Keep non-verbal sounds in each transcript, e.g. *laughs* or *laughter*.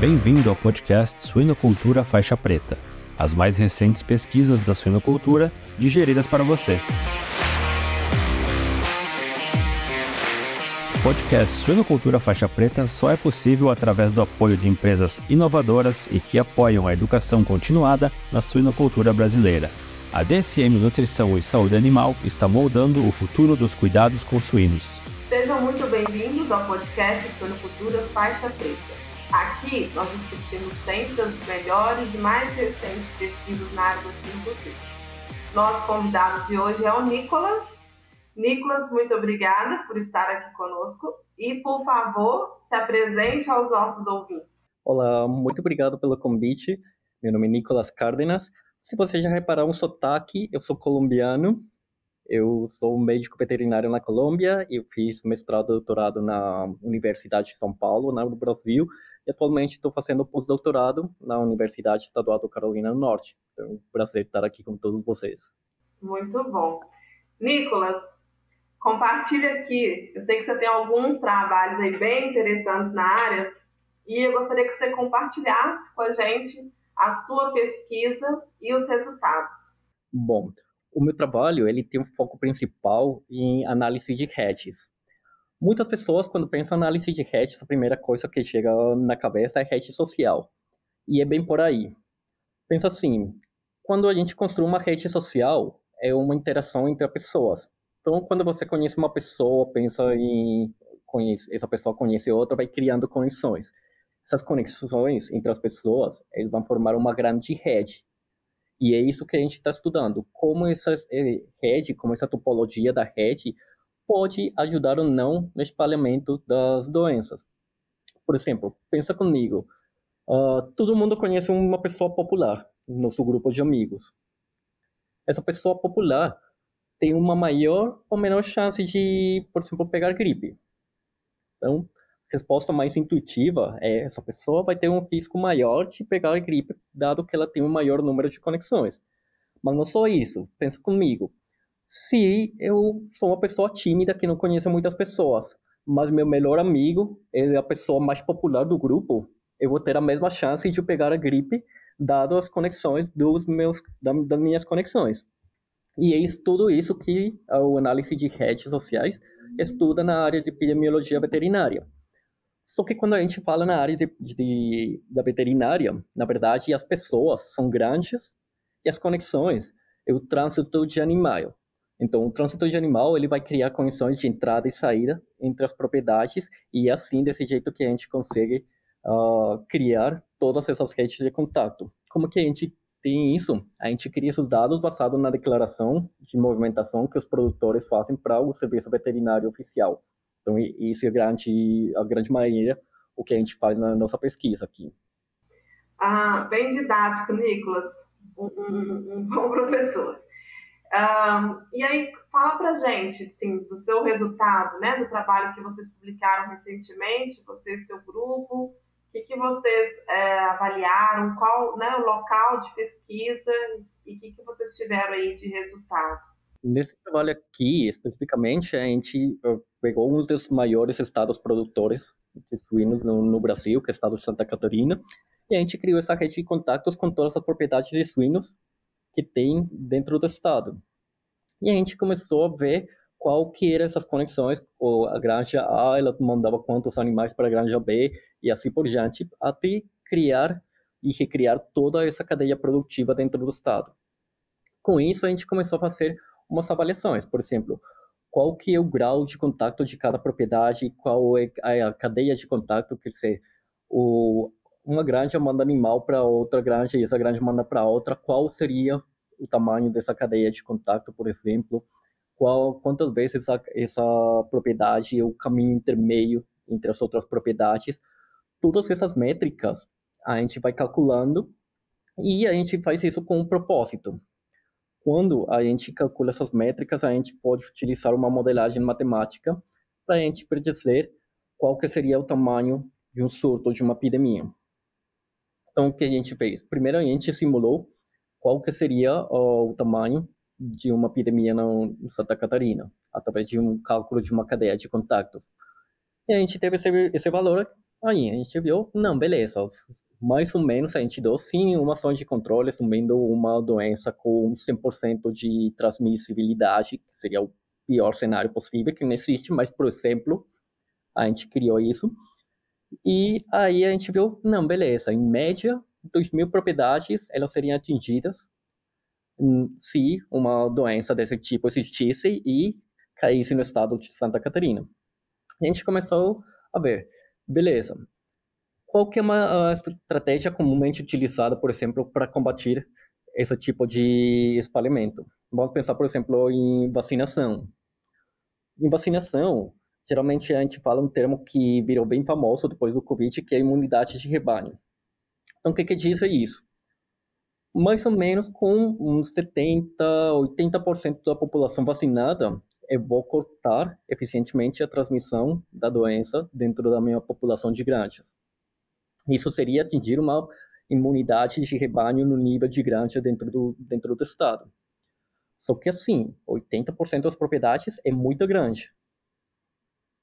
Bem-vindo ao podcast Suinocultura Faixa Preta, as mais recentes pesquisas da suinocultura digeridas para você. O podcast Suinocultura Faixa Preta só é possível através do apoio de empresas inovadoras e que apoiam a educação continuada na suinocultura brasileira. A DSM Nutrição e Saúde Animal está moldando o futuro dos cuidados com suínos. Sejam muito bem-vindos ao podcast Suinocultura Faixa Preta. Aqui nós discutimos sempre as melhores e mais recentes pesquisas na área da ciência. Nosso convidado de hoje é o Nicolas. Nicolas, muito obrigada por estar aqui conosco e, por favor, se apresente aos nossos ouvintes. Olá, muito obrigado pelo convite. Meu nome é Nicolas Cárdenas. Se você já reparar um sotaque, eu sou colombiano. Eu sou médico veterinário na Colômbia. Eu fiz mestrado e doutorado na Universidade de São Paulo, no Brasil e atualmente estou fazendo pós-doutorado na Universidade Estadual do Carolina do Norte. Então, é um prazer estar aqui com todos vocês. Muito bom. Nicolas, compartilha aqui. Eu sei que você tem alguns trabalhos aí bem interessantes na área e eu gostaria que você compartilhasse com a gente a sua pesquisa e os resultados. Bom, o meu trabalho ele tem um foco principal em análise de redes. Muitas pessoas, quando pensam em análise de redes, a primeira coisa que chega na cabeça é rede social. E é bem por aí. Pensa assim, quando a gente construi uma rede social, é uma interação entre as pessoas. Então, quando você conhece uma pessoa, pensa em conhece, essa pessoa conhece outra, vai criando conexões. Essas conexões entre as pessoas, eles vão formar uma grande rede. E é isso que a gente está estudando, como essa eh, rede, como essa topologia da rede pode ajudar ou não no espalhamento das doenças. Por exemplo, pensa comigo, uh, todo mundo conhece uma pessoa popular no nosso grupo de amigos. Essa pessoa popular tem uma maior ou menor chance de, por exemplo, pegar gripe. Então, resposta mais intuitiva é essa pessoa vai ter um risco maior de pegar gripe, dado que ela tem um maior número de conexões. Mas não só isso, pensa comigo se eu sou uma pessoa tímida que não conheço muitas pessoas, mas meu melhor amigo é a pessoa mais popular do grupo, eu vou ter a mesma chance de pegar a gripe, dado as conexões dos meus, das minhas conexões. E é isso, tudo isso que a análise de redes sociais estuda na área de epidemiologia veterinária. Só que quando a gente fala na área de, de, da veterinária, na verdade, as pessoas são grandes e as conexões é o trânsito de animal. Então, o trânsito de animal ele vai criar condições de entrada e saída entre as propriedades e é assim desse jeito que a gente consegue uh, criar todas essas redes de contato. Como que a gente tem isso? A gente cria esses dados basados na declaração de movimentação que os produtores fazem para o serviço veterinário oficial. Então, isso é grande, a grande maioria o que a gente faz na nossa pesquisa aqui. Ah, bem didático, Nicolas. Um, um, um bom *laughs* professor. Um, e aí, fala pra gente, assim, do seu resultado, né, do trabalho que vocês publicaram recentemente, você e seu grupo, o que, que vocês é, avaliaram, qual né, o local de pesquisa e o que, que vocês tiveram aí de resultado? Nesse trabalho aqui, especificamente, a gente pegou um dos maiores estados produtores de suínos no, no Brasil, que é o estado de Santa Catarina, e a gente criou essa rede de contatos com todas as propriedades de suínos que tem dentro do estado. E a gente começou a ver qual que eram essas conexões, ou a granja A, ela mandava quantos animais para a granja B, e assim por diante, até criar e recriar toda essa cadeia produtiva dentro do estado. Com isso, a gente começou a fazer umas avaliações, por exemplo, qual que é o grau de contato de cada propriedade, qual é a cadeia de contato, quer dizer, o, uma granja manda animal para outra granja e essa granja manda para outra, qual seria o tamanho dessa cadeia de contato, por exemplo? Qual, quantas vezes essa, essa propriedade é o caminho intermeio entre as outras propriedades? Todas essas métricas a gente vai calculando e a gente faz isso com um propósito. Quando a gente calcula essas métricas, a gente pode utilizar uma modelagem matemática para a gente predizer qual que seria o tamanho de um surto, de uma epidemia. Então, o que a gente fez? Primeiro, a gente simulou qual que seria o tamanho de uma epidemia no Santa Catarina, através de um cálculo de uma cadeia de contato. E a gente teve esse, esse valor Aí a gente viu, não, beleza, mais ou menos a gente deu sim uma ação de controle assumindo uma doença com 100% de transmissibilidade, que seria o pior cenário possível, que não existe, mas, por exemplo, a gente criou isso. E aí a gente viu, não, beleza, em média, 2 mil propriedades, elas seriam atingidas hum, se uma doença desse tipo existisse e caísse no estado de Santa Catarina. A gente começou a ver, beleza, qual que é uma estratégia comumente utilizada, por exemplo, para combater esse tipo de espalhamento? Vamos pensar, por exemplo, em vacinação. Em vacinação, geralmente a gente fala um termo que virou bem famoso depois do Covid, que é a imunidade de rebanho. Então, o que, que diz isso? Mais ou menos com uns 70%, 80% da população vacinada, eu vou cortar eficientemente a transmissão da doença dentro da minha população de granjas. Isso seria atingir uma imunidade de rebanho no nível de granja dentro do, dentro do estado. Só que assim, 80% das propriedades é muito grande.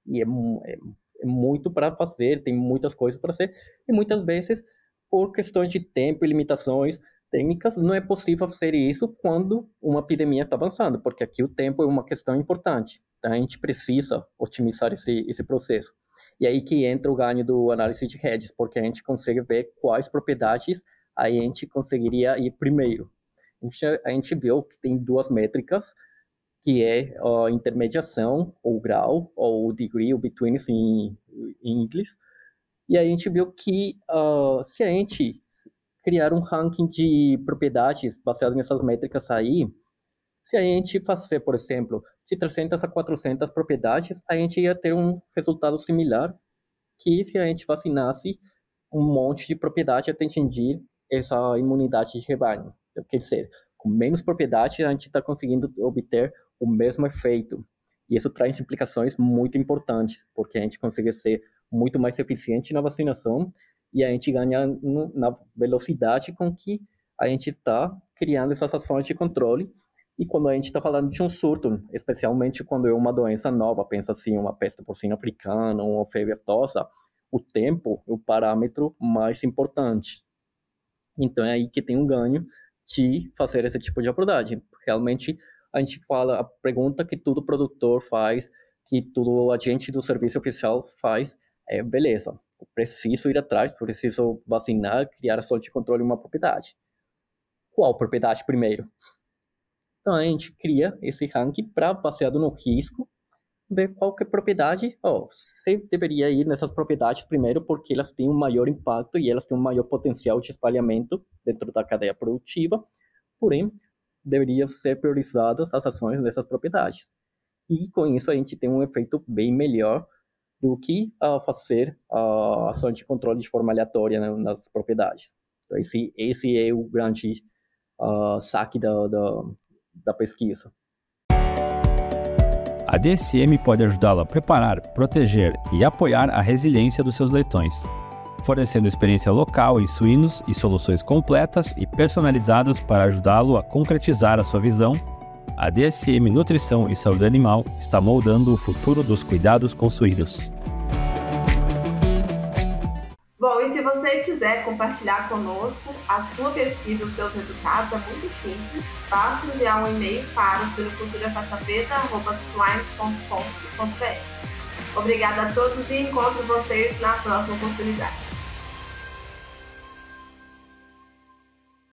E é, é, é muito para fazer, tem muitas coisas para fazer. E muitas vezes, por questões de tempo e limitações técnicas, não é possível fazer isso quando uma epidemia está avançando, porque aqui o tempo é uma questão importante. Então, a gente precisa otimizar esse, esse processo. E aí que entra o ganho do análise de redes, porque a gente consegue ver quais propriedades a gente conseguiria ir primeiro. A gente, a gente viu que tem duas métricas que é a intermediação, ou grau, ou degree, ou between em, em inglês. E a gente viu que uh, se a gente criar um ranking de propriedades baseado nessas métricas aí, se a gente fazer, por exemplo, de 300 a 400 propriedades, a gente ia ter um resultado similar que se a gente vacinasse um monte de propriedade até atingir essa imunidade de rebanho. Então, quer dizer, com menos propriedade, a gente está conseguindo obter o mesmo efeito. E isso traz implicações muito importantes, porque a gente consegue ser muito mais eficiente na vacinação e a gente ganha na velocidade com que a gente está criando essas ações de controle. E quando a gente está falando de um surto, especialmente quando é uma doença nova, pensa assim, uma peste porcina africana, uma febre aftosa, o tempo é o parâmetro mais importante. Então é aí que tem um ganho de fazer esse tipo de abordagem. Realmente a gente fala, a pergunta que todo produtor faz, que todo agente do serviço oficial faz, é beleza, eu preciso ir atrás, preciso vacinar, criar ações de controle em uma propriedade. Qual propriedade primeiro? Então a gente cria esse ranking para baseado no risco, ver qual que é a propriedade. Oh, você deveria ir nessas propriedades primeiro porque elas têm um maior impacto e elas têm um maior potencial de espalhamento dentro da cadeia produtiva. Porém, deveriam ser priorizadas as ações dessas propriedades. E com isso a gente tem um efeito bem melhor do que uh, fazer a ação de controle de forma aleatória né, nas propriedades. Então, esse, esse é o grande uh, saque da, da, da pesquisa. A DSM pode ajudá-lo a preparar, proteger e apoiar a resiliência dos seus leitões fornecendo experiência local em suínos e soluções completas e personalizadas para ajudá-lo a concretizar a sua visão, a DSM Nutrição e Saúde Animal está moldando o futuro dos cuidados com suínos. E se você quiser compartilhar conosco a sua pesquisa, os seus resultados, é muito simples. Basta enviar um e-mail para o suinoculturafaixapreta.swine.com.br. Obrigada a todos e encontro vocês na próxima oportunidade.